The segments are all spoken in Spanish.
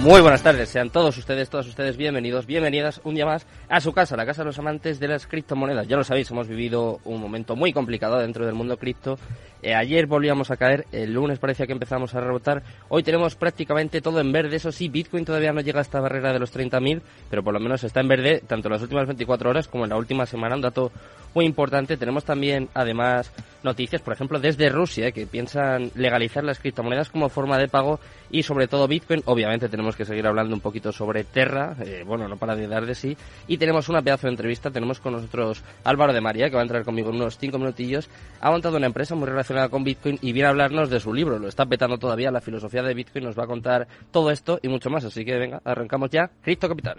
Muy buenas tardes, sean todos ustedes, todas ustedes bienvenidos, bienvenidas un día más a su casa, la casa de los amantes de las criptomonedas. Ya lo sabéis, hemos vivido un momento muy complicado dentro del mundo cripto. Eh, ayer volvíamos a caer, el lunes parecía que empezamos a rebotar. Hoy tenemos prácticamente todo en verde, eso sí, Bitcoin todavía no llega a esta barrera de los 30.000, pero por lo menos está en verde tanto en las últimas 24 horas como en la última semana, un dato muy importante. Tenemos también, además, noticias, por ejemplo, desde Rusia, que piensan legalizar las criptomonedas como forma de pago y sobre todo Bitcoin. Obviamente tenemos que seguir hablando un poquito sobre Terra, eh, bueno, no para de dar de sí. Y tenemos una pedazo de entrevista, tenemos con nosotros Álvaro de María, que va a entrar conmigo en unos cinco minutillos. Ha montado una empresa muy relacionada con Bitcoin y viene a hablarnos de su libro. Lo está petando todavía, la filosofía de Bitcoin nos va a contar todo esto y mucho más. Así que venga, arrancamos ya. Cristo Capital.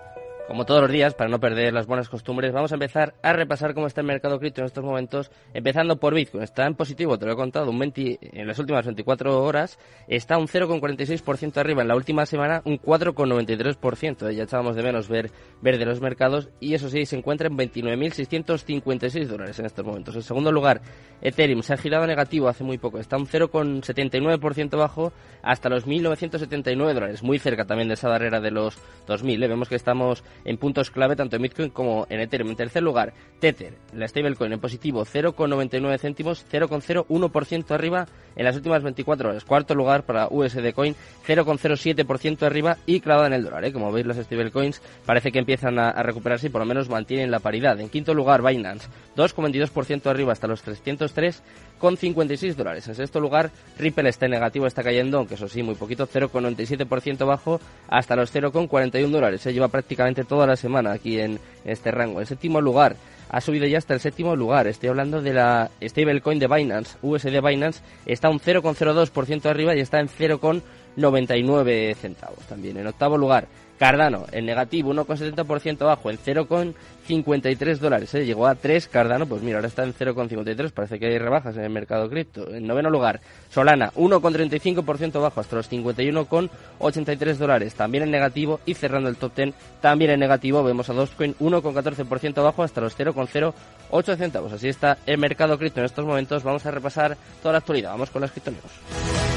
Como todos los días, para no perder las buenas costumbres, vamos a empezar a repasar cómo está el mercado cripto en estos momentos, empezando por Bitcoin. Está en positivo, te lo he contado, un 20, en las últimas 24 horas, está un 0,46% arriba en la última semana, un 4,93%. Ya echábamos de menos ver, ver de los mercados y eso sí, se encuentra en 29.656 dólares en estos momentos. En segundo lugar, Ethereum se ha girado negativo hace muy poco, está un 0,79% bajo hasta los 1.979 dólares, muy cerca también de esa barrera de los 2.000. ¿eh? Vemos que estamos en puntos clave tanto en Bitcoin como en Ethereum. En tercer lugar, Tether, la stablecoin en positivo 0,99 céntimos, 0,01% arriba en las últimas 24 horas. Cuarto lugar para USD Coin, 0,07% arriba y clavada en el dólar. ¿eh? Como veis, las stablecoins parece que empiezan a, recuperarse y por lo menos mantienen la paridad. En quinto lugar, Binance, 2,22% arriba hasta los 303 con 56 dólares. En sexto lugar, Ripple está en negativo, está cayendo, aunque eso sí, muy poquito, 0,97% bajo hasta los 0,41 dólares. Se lleva prácticamente toda la semana aquí en este rango. En séptimo lugar, ha subido ya hasta el séptimo lugar. Estoy hablando de la stablecoin de Binance, USD Binance, está un 0,02% arriba y está en 0,99 centavos también. En octavo lugar, Cardano, en negativo, 1,70% bajo, en 0,53 dólares. ¿eh? Llegó a 3 Cardano, pues mira, ahora está en 0,53. Parece que hay rebajas en el mercado cripto. En noveno lugar, Solana, 1,35% bajo, hasta los 51,83 dólares. También en negativo. Y cerrando el top 10, también en negativo, vemos a Dogecoin, 1,14% bajo, hasta los 0,08 centavos. Así está el mercado cripto en estos momentos. Vamos a repasar toda la actualidad. Vamos con las criptonews.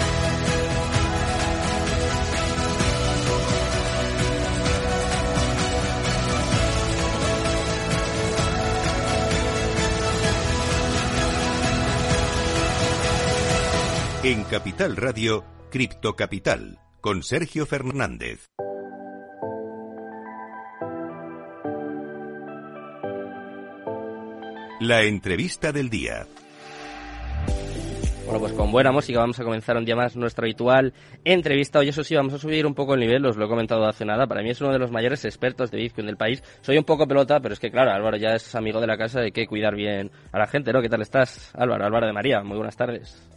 En Capital Radio, Cripto Capital, con Sergio Fernández. La entrevista del día. Bueno, pues con buena música vamos a comenzar un día más nuestra habitual entrevista. Hoy eso sí, vamos a subir un poco el nivel, os lo he comentado hace nada. Para mí es uno de los mayores expertos de Bitcoin del país. Soy un poco pelota, pero es que claro, Álvaro ya es amigo de la casa, hay que cuidar bien a la gente, ¿no? ¿Qué tal estás, Álvaro? Álvaro de María, muy buenas tardes.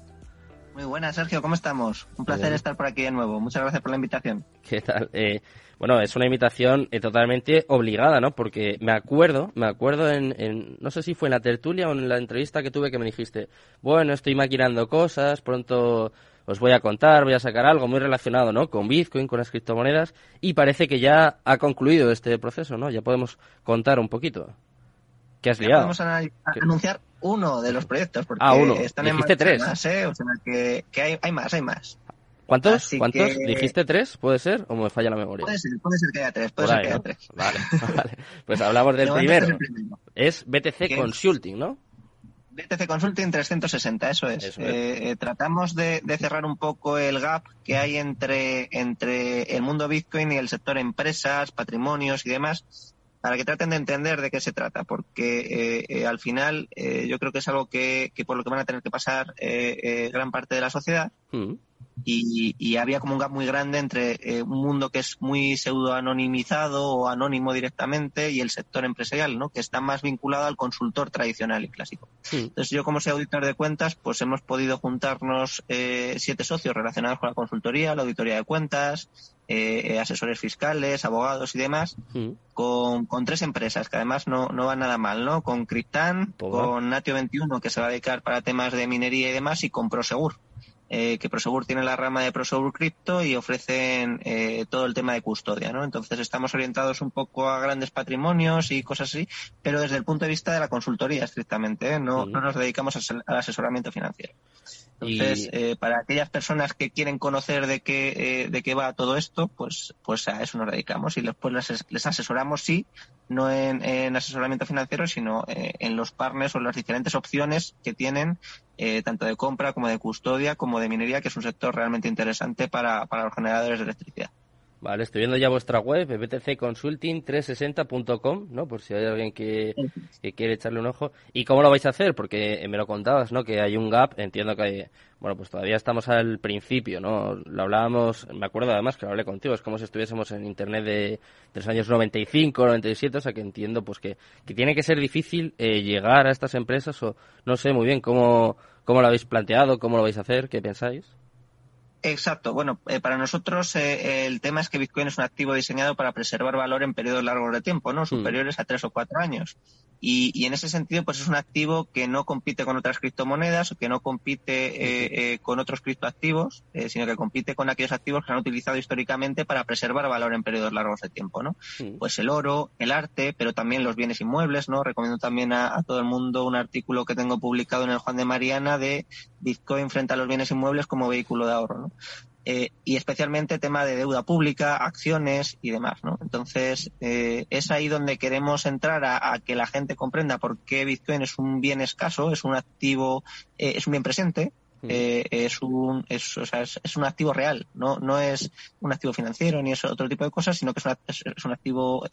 Muy buenas, Sergio, ¿cómo estamos? Un placer estar por aquí de nuevo. Muchas gracias por la invitación. ¿Qué tal? Eh, bueno, es una invitación eh, totalmente obligada, ¿no? Porque me acuerdo, me acuerdo en, en, no sé si fue en la tertulia o en la entrevista que tuve que me dijiste, bueno, estoy maquinando cosas, pronto os voy a contar, voy a sacar algo muy relacionado, ¿no? Con Bitcoin, con las criptomonedas, y parece que ya ha concluido este proceso, ¿no? Ya podemos contar un poquito. ¿Qué has liado? Podemos a, anunciar uno de los proyectos, porque ah, uno. están Dijiste en tres. Más, ¿eh? O sea, que, que hay, hay, más, hay más. ¿Cuántos? Así ¿Cuántos? que- ¿Dijiste tres? ¿Puede ser? ¿O me falla la memoria? Puede ser, puede ser que haya tres, puede Por ser ahí, que haya ¿no? tres. Vale, vale. Pues hablamos del es primero. Es BTC. Consulting, ¿no? BTC Consulting 360, eso es. Eso es. Eh, eh, tratamos de, de cerrar un poco el gap que hay entre, entre el mundo Bitcoin y el sector empresas, patrimonios y demás, para que traten de entender de qué se trata, porque eh, eh, al final eh, yo creo que es algo que, que por lo que van a tener que pasar eh, eh, gran parte de la sociedad Mm. Y, había como un gap muy grande entre eh, un mundo que es muy pseudo anonimizado o anónimo directamente y el sector empresarial, ¿no? Que está más vinculado al consultor tradicional y clásico. Entonces yo como soy auditor de cuentas, pues hemos podido juntarnos eh, siete socios relacionados con la consultoría, la auditoría de cuentas, eh, asesores fiscales, abogados y demás, con, con, tres empresas que además no, no van nada mal, ¿no? Con Cryptan, con Natio 21 que se va a dedicar para temas de minería y demás y con Prosegur eh, que Prosegur tiene la rama de Prosegur Crypto y ofrecen eh, todo el tema de custodia, ¿no? Entonces estamos orientados un poco a grandes patrimonios y cosas así, pero desde el punto de vista de la consultoría estrictamente, ¿eh? no, no nos dedicamos al asesoramiento financiero. Entonces, eh, para aquellas personas que quieren conocer de qué, eh, de qué va todo esto, pues, pues a eso nos dedicamos y después les, les asesoramos, sí, no en, en asesoramiento financiero, sino eh, en los partners o las diferentes opciones que tienen, tanto de compra como de custodia, como de minería, que es un sector realmente interesante para, para los generadores de electricidad. Vale, estoy viendo ya vuestra web, btcconsulting360.com, ¿no? Por si hay alguien que, quiere echarle un ojo. ¿Y cómo lo vais a hacer? Porque me lo contabas, ¿no? Que hay un gap, entiendo que hay, bueno, pues todavía estamos al principio, ¿no? Lo hablábamos, me acuerdo además que lo hablé contigo, es como si estuviésemos en internet de, los años 95, 97, o sea que entiendo pues que, que tiene que ser difícil eh, llegar a estas empresas o no sé muy bien cómo, cómo lo habéis planteado, cómo lo vais a hacer, qué pensáis. Exacto. Bueno, eh, para nosotros eh, el tema es que Bitcoin es un activo diseñado para preservar valor en periodos largos de tiempo, ¿no? Mm. Superiores a tres o cuatro años. Y, en ese sentido, pues es un activo que no compite con otras criptomonedas, que no compite eh, con otros criptoactivos, sino que compite con aquellos activos que se han utilizado históricamente para preservar valor en periodos largos de tiempo, ¿no? Mm. Pues el oro, el arte, pero también los bienes inmuebles, ¿no? Recomiendo también a, a todo el mundo un artículo que tengo publicado en el Juan de Mariana de Bitcoin frente a los bienes inmuebles como vehículo de ahorro, ¿no? Eh, y especialmente tema de deuda pública, acciones y demás, ¿no? Entonces, eh, es ahí donde queremos entrar a, que la gente comprenda por qué Bitcoin es un bien escaso, es un activo, eh, es un bien presente, mm. es un es, o sea, es, un activo real, no no es un activo financiero ni es otro tipo de cosas, sino que es, es un activo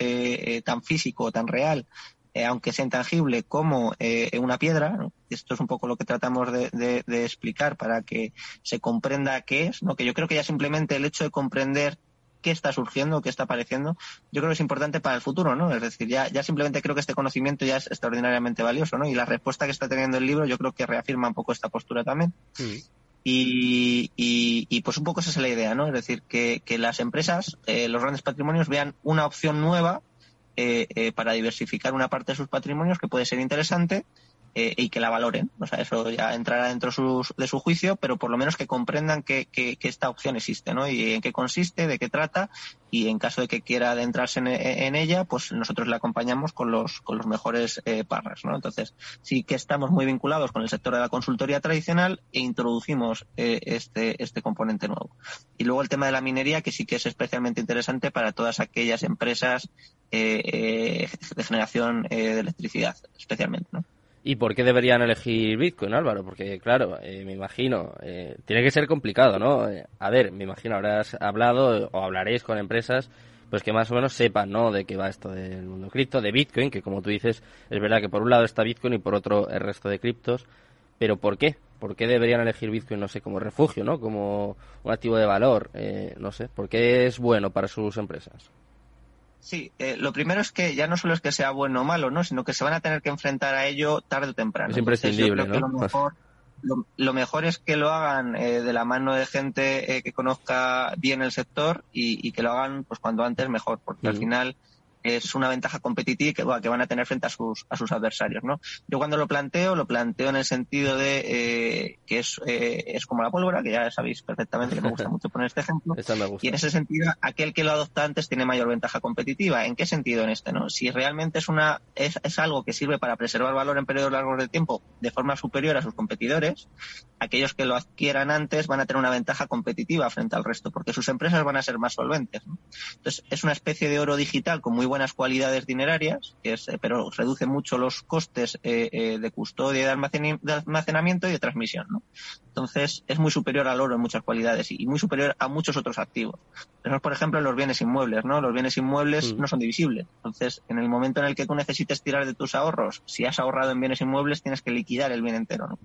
tan físico, tan real, eh, aunque sea intangible, como eh, una piedra. Esto es un poco lo que tratamos de, explicar para que se comprenda qué es, ¿no? que yo creo que ya simplemente el hecho de comprender qué está surgiendo, qué está apareciendo, yo creo que es importante para el futuro, ¿no? Es decir, ya, ya simplemente creo que este conocimiento ya es extraordinariamente valioso, ¿no? Y la respuesta que está teniendo el libro yo creo que reafirma un poco esta postura también. Y, y, pues un poco esa es la idea, ¿no? Es decir, que, que las empresas, eh, los grandes patrimonios vean una opción nueva eh, eh, para diversificar una parte de sus patrimonios que puede ser interesante eh, y que la valoren. O sea, eso ya entrará dentro de su juicio, pero por lo menos que comprendan que, que, esta opción existe, ¿no? Y en qué consiste, de qué trata, y en caso de que quiera adentrarse en, ella, pues nosotros le acompañamos con los, con los mejores eh, partners, ¿no? Entonces, sí que estamos muy vinculados con el sector de la consultoría tradicional e introducimos eh, este, este componente nuevo. Y luego el tema de la minería, que sí que es especialmente interesante para todas aquellas empresas eh, de generación de electricidad, especialmente, ¿no? ¿Y por qué deberían elegir Bitcoin, Álvaro? Porque, claro, eh, me imagino, eh, tiene que ser complicado, ¿no? Eh, a ver, me imagino, habrás hablado o hablaréis con empresas pues que más o menos sepan, ¿no? De qué va esto del mundo cripto, de Bitcoin, que como tú dices, es verdad que por un lado está Bitcoin y por otro el resto de criptos. Pero ¿por qué? ¿Por qué deberían elegir Bitcoin, no sé, como refugio, ¿no? Como un activo de valor, no sé. ¿Por qué es bueno para sus empresas? Sí, eh, lo primero es que ya no solo es que sea bueno o malo, ¿no? sino que se van a tener que enfrentar a ello tarde o temprano. Es imprescindible, ¿no? Lo mejor, es que lo hagan eh, de la mano de gente eh, que conozca bien el sector y, que lo hagan pues cuando antes mejor, porque al final es una ventaja competitiva que, van a tener frente a sus, a sus adversarios. ¿no? Yo cuando lo planteo, lo planteo en el sentido de eh, que es, eh, es como la pólvora, que ya sabéis perfectamente que me gusta mucho poner este ejemplo. Y en ese sentido, aquel que lo adopta antes tiene mayor ventaja competitiva. ¿En qué sentido en este? no Si realmente es, una, es, es algo que sirve para preservar valor en periodos largos de tiempo de forma superior a sus competidores, aquellos que lo adquieran antes van a tener una ventaja competitiva frente al resto, porque sus empresas van a ser más solventes. Entonces, es una especie de oro digital con muy buenas cualidades dinerarias, que es, pero reduce mucho los costes de custodia y de almacenamiento y de transmisión. ¿no? Entonces, es muy superior al oro en muchas cualidades y muy superior a muchos otros activos. Tenemos, por ejemplo, los bienes inmuebles, ¿no? Los bienes inmuebles mm. no son divisibles. Entonces, en el momento en el que tú necesites tirar de tus ahorros, si has ahorrado en bienes inmuebles, tienes que liquidar el bien entero, ¿no?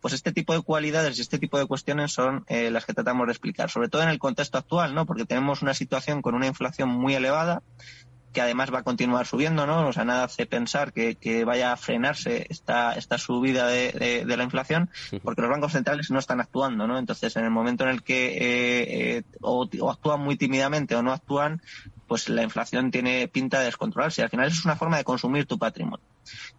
Pues este tipo de cualidades y este tipo de cuestiones son eh, las que tratamos de explicar, sobre todo en el contexto actual, ¿no? Porque tenemos una situación con una inflación muy elevada, que además va a continuar subiendo, ¿no? O sea, nada hace pensar que, vaya a frenarse esta, esta subida de, la inflación, porque los bancos centrales no están actuando, ¿no? Entonces, en el momento en el que eh, eh, o, actúan muy tímidamente o no actúan, pues la inflación tiene pinta de descontrolarse. Al final es una forma de consumir tu patrimonio.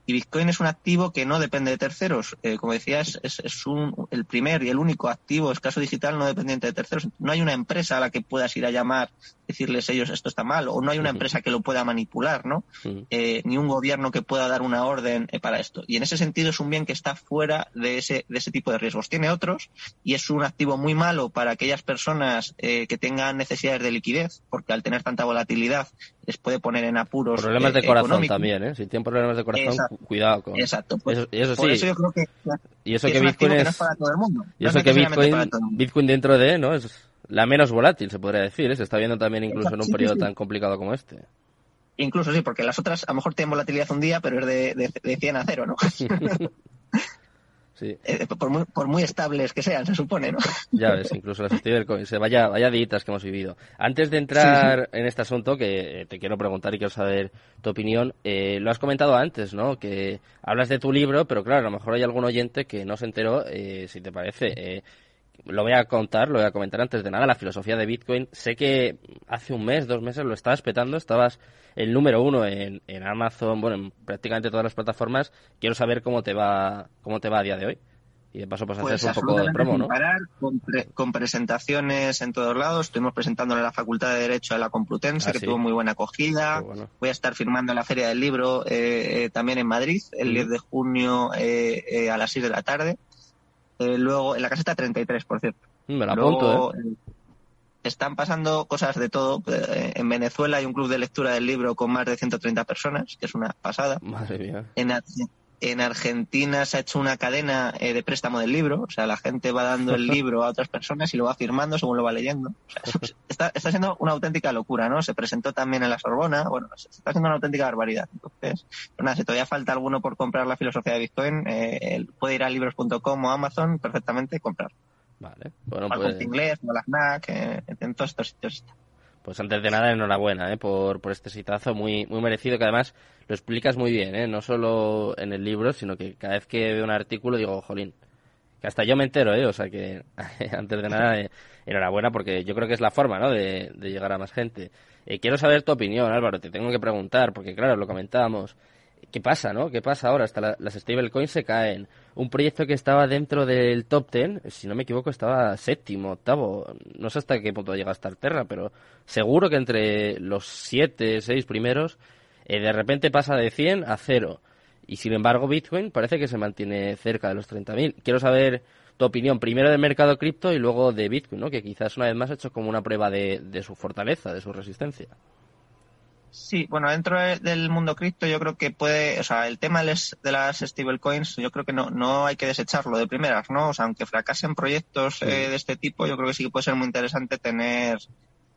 Y Bitcoin es un activo que no depende de terceros. Eh, como decía, es, es, un, el primer y el único activo escaso digital no dependiente de terceros. No hay una empresa a la que puedas ir a llamar, decirles ellos esto está mal, o no hay una empresa que lo pueda manipular, ¿no? Eh, ni un gobierno que pueda dar una orden eh, para esto. Y en ese sentido es un bien que está fuera de ese, de ese tipo de riesgos. Tiene otros y es un activo muy malo para aquellas personas que tengan necesidades de liquidez, porque al tener tanta volatilidad les puede poner en apuros. Problemas de corazón también, ¿eh? Si tienen problemas de corazón cuidado con Exacto. Pues, eso, sí. eso yo creo que, y eso que, Bitcoin es, para todo el mundo. Y eso que Bitcoin, Bitcoin dentro de, ¿no? Es la menos volátil, se podría decir. ¿eh? Se está viendo también incluso en un periodo tan complicado como este. Incluso sí, porque las otras a lo mejor tienen volatilidad un día, pero es de, de, de 100 a 0, ¿no? Sí. Eh, por, muy, por, muy, estables que sean, se supone, ¿no? Ya ves, incluso las stablecoins, vaya, vaya ditas que hemos vivido. Antes de entrar en este asunto, que eh, te quiero preguntar y quiero saber tu opinión, eh, lo has comentado antes, ¿no? Que hablas de tu libro, pero claro, a lo mejor hay algún oyente que no se enteró, si te parece. Lo voy a contar, lo voy a comentar antes de nada, la filosofía de Bitcoin. Sé que hace un mes, dos meses lo estabas petando, estabas el número uno en, en Amazon, bueno, en prácticamente todas las plataformas. Quiero saber cómo te va, cómo te va a día de hoy. Y de paso, pues, pues haces un poco de promo, ¿no? con, presentaciones en todos lados. Estuvimos presentando en la Facultad de Derecho de la Complutense, ah, que tuvo muy buena acogida. Voy a estar firmando en la Feria del Libro eh, eh, también en Madrid, el 10 de junio eh, a las 6 de la tarde. Luego, en la caseta 33, por cierto. Me la apunto, ¿eh? están pasando cosas de todo. Eh, en Venezuela hay un club de lectura del libro con más de 130 personas, que es una pasada. Madre mía. En, Argentina se ha hecho una cadena eh, de préstamo del libro, o sea, la gente va dando el libro a otras personas y lo va firmando según lo va leyendo. está, está siendo una auténtica locura, ¿no? Se presentó también en la Sorbona, bueno, está siendo una auténtica barbaridad. Entonces, pues nada, si todavía falta alguno por comprar la filosofía de Bitcoin, eh, puede ir a libros.com o Amazon perfectamente y comprar. Vale. Bueno, pues... inglés, la FNAC, eh, en todos estos sitios Pues antes de nada, enhorabuena ¿eh? por, por este sitazo muy, muy merecido, que además lo explicas muy bien, ¿eh? no solo en el libro, sino que cada vez que veo un artículo digo, jolín, que hasta yo me entero, ¿eh? o sea que antes de nada, eh, enhorabuena porque yo creo que es la forma ¿no? de, de llegar a más gente. Eh, quiero saber tu opinión, Álvaro, te tengo que preguntar, porque claro, lo comentábamos. ¿Qué pasa, no? ¿Qué pasa ahora? Hasta las stablecoins se caen. Un proyecto que estaba dentro del top ten, si no me equivoco, estaba séptimo, octavo. No sé hasta qué punto llega a estar Terra, pero seguro que entre los siete, seis primeros, eh, de repente pasa de 100 a cero. Y sin embargo, Bitcoin parece que se mantiene cerca de los 30.000. Quiero saber tu opinión, primero del mercado cripto y luego de Bitcoin, ¿no? Que quizás una vez más ha hecho como una prueba de, de su fortaleza, de su resistencia. Sí, bueno, dentro del mundo cripto yo creo que puede, o sea, el tema de las stablecoins yo creo que no, no hay que desecharlo de primeras, ¿no? O sea, aunque fracasen proyectos eh, de este tipo, yo creo que sí que puede ser muy interesante tener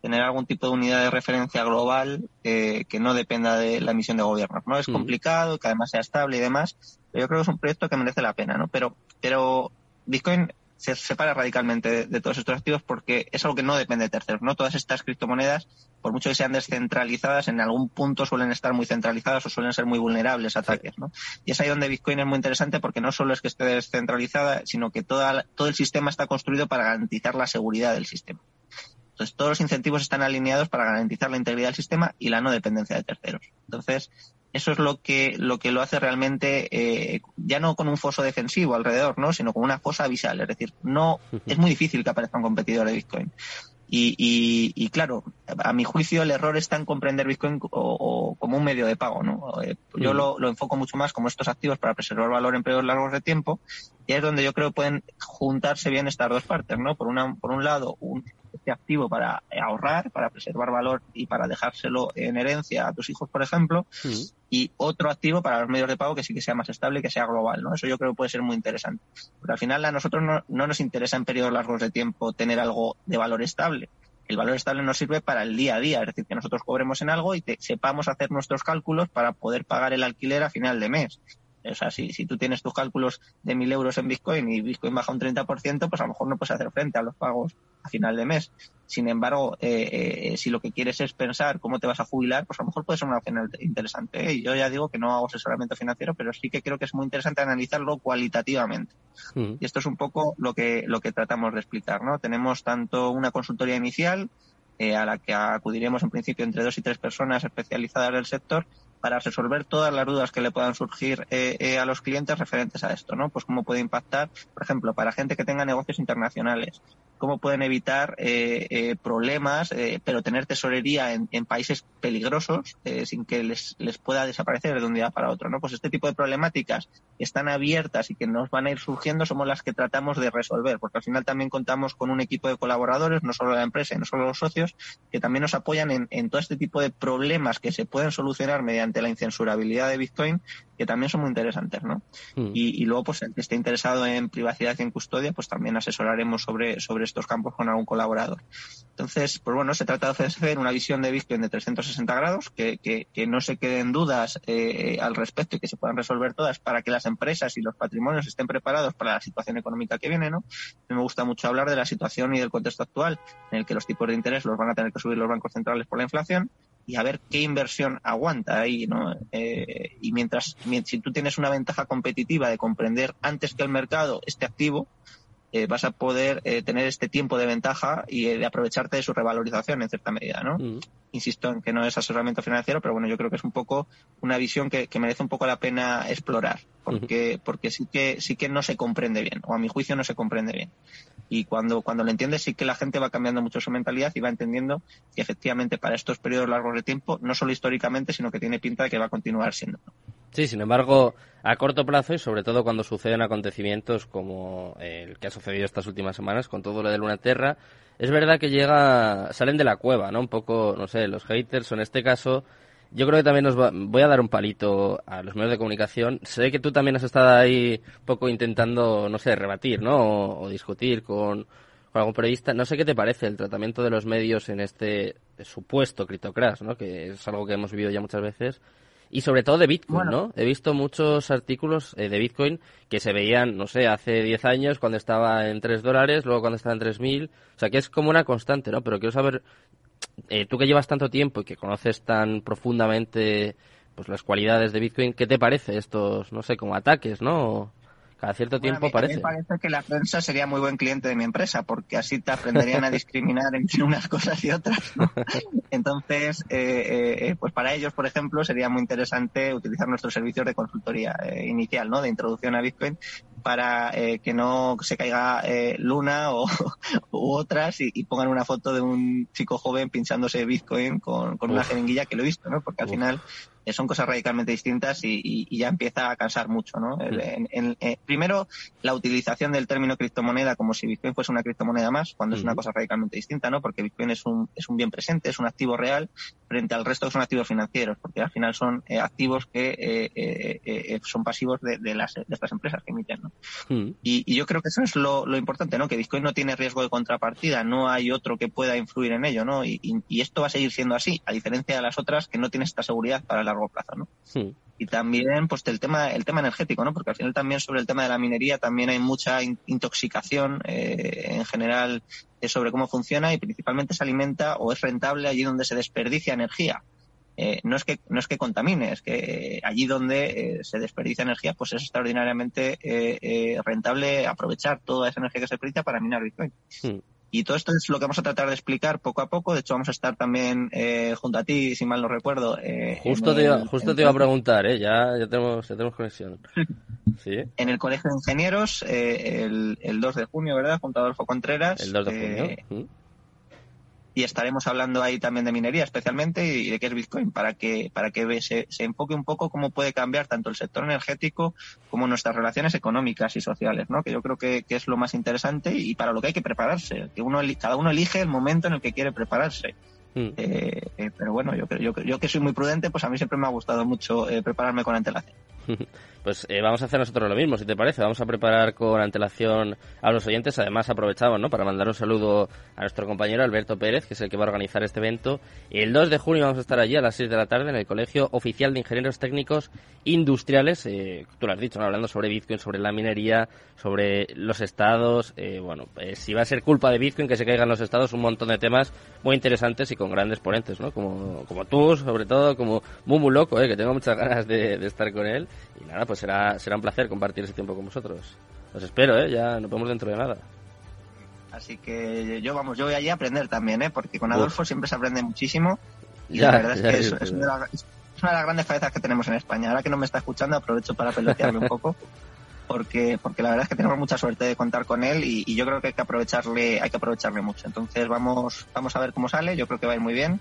tener algún tipo de unidad de referencia global que no dependa de la emisión de gobiernos, ¿no? Es complicado, que además sea estable y demás, pero yo creo que es un proyecto que merece la pena, ¿no? Pero, pero Bitcoin se separa radicalmente de, todos estos activos porque es algo que no depende de terceros. No todas estas criptomonedas, por mucho que sean descentralizadas, en algún punto suelen estar muy centralizadas o suelen ser muy vulnerables a ataques. ¿no? Y es ahí donde Bitcoin es muy interesante porque no solo es que esté descentralizada, sino que toda, todo el sistema está construido para garantizar la seguridad del sistema. Entonces, todos los incentivos están alineados para garantizar la integridad del sistema y la no dependencia de terceros. Entonces, eso es lo que lo que lo hace realmente eh, ya no con un foso defensivo alrededor no sino con una fosa avisal es decir no es muy difícil que aparezca un competidor de Bitcoin. Y, y, claro a mi juicio el error está en comprender Bitcoin como un medio de pago no eh, yo lo, lo, enfoco mucho más como estos activos para preservar valor en periodos largos de tiempo y es donde yo creo que pueden juntarse bien estas dos partes no por una por un lado un este activo para ahorrar, para preservar valor y para dejárselo en herencia a tus hijos, por ejemplo, y otro activo para los medios de pago que sí que sea más estable y que sea global, ¿no? Eso yo creo que puede ser muy interesante. Porque al final a nosotros no, no nos interesa en periodos largos de tiempo tener algo de valor estable. El valor estable nos sirve para el día a día, es decir, que nosotros cobremos en algo y te, sepamos hacer nuestros cálculos para poder pagar el alquiler a final de mes. O sea, si, si tú tienes tus cálculos de mil euros en Bitcoin y Bitcoin baja un 30%, pues a lo mejor no puedes hacer frente a los pagos a final de mes. Sin embargo, eh, eh, si lo que quieres es pensar cómo te vas a jubilar, pues a lo mejor puede ser una opción interesante. ¿eh? Yo ya digo que no hago asesoramiento financiero, pero sí que creo que es muy interesante analizarlo cualitativamente. Mm. Y esto es un poco lo que, lo que tratamos de explicar, ¿no? Tenemos tanto una consultoría inicial, a la que acudiremos en principio entre dos y tres personas especializadas del sector para resolver todas las dudas que le puedan surgir eh, eh, a los clientes referentes a esto, ¿no? Pues cómo puede impactar, por ejemplo, para gente que tenga negocios internacionales, cómo pueden evitar eh, eh problemas, eh, pero tener tesorería en, en países peligrosos sin que les, les pueda desaparecer de un día para otro, ¿no? Pues este tipo de problemáticas que están abiertas y que nos van a ir surgiendo somos las que tratamos de resolver, porque al final también contamos con un equipo de colaboradores, no solo la empresa y no solo los socios, que también nos apoyan en, en todo este tipo de problemas que se pueden solucionar mediante la incensurabilidad de Bitcoin que también son muy interesantes, ¿no? Mm. Y, y, luego, pues el que esté interesado en privacidad y en custodia, pues también asesoraremos sobre, sobre estos campos con algún colaborador. Entonces, pues bueno, se trata de ofrecer una visión de Bitcoin de 360 grados, que, que, que no se queden dudas eh, al respecto y que se puedan resolver todas para que las empresas y los patrimonios estén preparados para la situación económica que viene, ¿no? me gusta mucho hablar de la situación y del contexto actual, en el que los tipos de interés los van a tener que subir los bancos centrales por la inflación, y a ver qué inversión aguanta ahí, ¿no? Eh, y mientras, si tú tienes una ventaja competitiva de comprender antes que el mercado este activo, eh, vas a poder eh, tener este tiempo de ventaja y de aprovecharte de su revalorización en cierta medida, ¿no? Mm. Insisto en que no es asesoramiento financiero, pero bueno, yo creo que es un poco una visión que, merece un poco la pena explorar, porque, porque sí que, sí que no se comprende bien, o a mi juicio no se comprende bien. Y cuando, cuando lo entiendes, sí que la gente va cambiando mucho su mentalidad y va entendiendo que efectivamente para estos periodos largos de tiempo, no solo históricamente, sino que tiene pinta de que va a continuar siendo. Sí, sin embargo, a corto plazo y sobre todo cuando suceden acontecimientos como el que ha sucedido estas últimas semanas con todo lo de Luna Terra, es verdad que llega, salen de la cueva, ¿no? Un poco, no sé, los haters o en este caso, yo creo que también nos voy a dar un palito a los medios de comunicación. Sé que tú también has estado ahí un poco intentando, no sé, rebatir, ¿no? O, discutir con, con, algún periodista. No sé qué te parece el tratamiento de los medios en este supuesto criptocrash, ¿no? Que es algo que hemos vivido ya muchas veces y sobre todo de Bitcoin, ¿no? He visto muchos artículos eh, de Bitcoin que se veían, no sé, hace 10 años cuando estaba en 3 dólares, luego cuando estaba en 3.000, o sea que es como una constante, ¿no? Pero quiero saber, eh, tú que llevas tanto tiempo y que conoces tan profundamente pues las cualidades de Bitcoin, ¿qué te parece estos, no sé, como ataques, ¿no? Cada cierto tiempo parece. me parece que la prensa sería muy buen cliente de mi empresa, porque así te aprenderían a discriminar entre unas cosas y otras. Entonces, eh, eh, pues para ellos, por ejemplo, sería muy interesante utilizar nuestros servicios de consultoría eh, inicial, ¿no? De introducción a Bitcoin, para que no se caiga Luna o u otras y, pongan una foto de un chico joven pinchándose Bitcoin con, con una jeringuilla que lo he visto, ¿no? Porque al final son cosas radicalmente distintas y, ya empieza a cansar mucho, ¿no? Eh, primero, la utilización del término criptomoneda como si Bitcoin fuese una criptomoneda más, cuando es una cosa radicalmente distinta, ¿no? Porque Bitcoin es un, es un bien presente, es un activo real frente al resto que son activos financieros, porque al final son eh, activos que eh, son pasivos de, las, de estas empresas que emiten, ¿no? Y, yo creo que eso es lo, importante, ¿no? Que Bitcoin no tiene riesgo de contrapartida, no hay otro que pueda influir en ello, ¿no? Y, y esto va a seguir siendo así, a diferencia de las otras que no tienen esta seguridad para la plazo, ¿no? Y también, pues, el tema, el tema energético, ¿no? Porque al final también sobre el tema de la minería también hay mucha intoxicación eh, en general sobre cómo funciona y principalmente se alimenta o es rentable allí donde se desperdicia energía. Eh, no es que no es que contamine, es que allí donde eh, se desperdicia energía, pues es extraordinariamente rentable aprovechar toda esa energía que se desperdicia para minar Bitcoin. Y todo esto es lo que vamos a tratar de explicar poco a poco. De hecho, vamos a estar también eh, junto a ti, si mal no recuerdo. Eh, justo te, iba, justo te iba a preguntar, ¿eh? ya, ya, tenemos, ya tenemos conexión. ¿Sí? En el Colegio de Ingenieros, eh, el, el 2 de junio, ¿verdad? Junto a Adolfo Contreras. El 2 de junio. Y estaremos hablando ahí también de minería especialmente y de qué es Bitcoin para que para que se, se, enfoque un poco cómo puede cambiar tanto el sector energético como nuestras relaciones económicas y sociales, ¿no? Que yo creo que, que es lo más interesante y para lo que hay que prepararse, que uno cada uno elige el momento en el que quiere prepararse. Mm. Eh, eh, pero bueno, yo, yo, yo que soy muy prudente, pues a mí siempre me ha gustado mucho eh, prepararme con antelación. Pues eh, vamos a hacer nosotros lo mismo, si te parece. Vamos a preparar con antelación a los oyentes. Además, aprovechamos ¿no? para mandar un saludo a nuestro compañero Alberto Pérez, que es el que va a organizar este evento. El 2 de junio vamos a estar allí a las 6 de la tarde en el Colegio Oficial de Ingenieros Técnicos Industriales. Eh, tú lo has dicho, hablando sobre Bitcoin, sobre la minería, sobre los estados. Eh, bueno, si va a ser culpa de Bitcoin que se caigan los estados, un montón de temas muy interesantes y con grandes ponentes, ¿no? Como, como tú, sobre todo, como Mumu Loco, que tengo muchas ganas de estar con él. Y nada, pues será, será un placer compartir ese tiempo con vosotros. Os espero, ¿eh? Ya nos vemos dentro de nada. Así que yo, vamos, yo voy allí a aprender también, ¿eh? Porque con Adolfo siempre se aprende muchísimo. Y la verdad es que es, una de las grandes cabezas que tenemos en España. Ahora que no me está escuchando, aprovecho para pelotearle un poco. Porque, porque la verdad es que tenemos mucha suerte de contar con él y, y, yo creo que hay que aprovecharle, hay que aprovecharle mucho. Entonces vamos, vamos a ver cómo sale. Yo creo que va a ir muy bien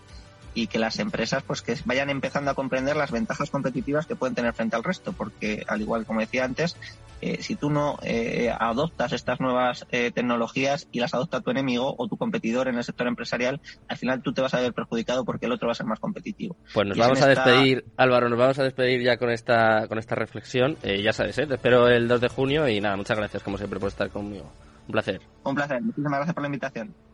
y que las empresas pues que vayan empezando a comprender las ventajas competitivas que pueden tener frente al resto, porque al igual como decía antes, eh, si tú no eh, adoptas estas nuevas eh, tecnologías y las adopta tu enemigo o tu competidor en el sector empresarial, al final tú te vas a ver perjudicado porque el otro va a ser más competitivo. Pues nos vamos a despedir, Álvaro, nos vamos a despedir ya con esta con esta reflexión. ya sabes, te espero el 2 de junio y nada, muchas gracias como siempre por estar conmigo. Un placer. Un placer, muchísimas gracias por la invitación.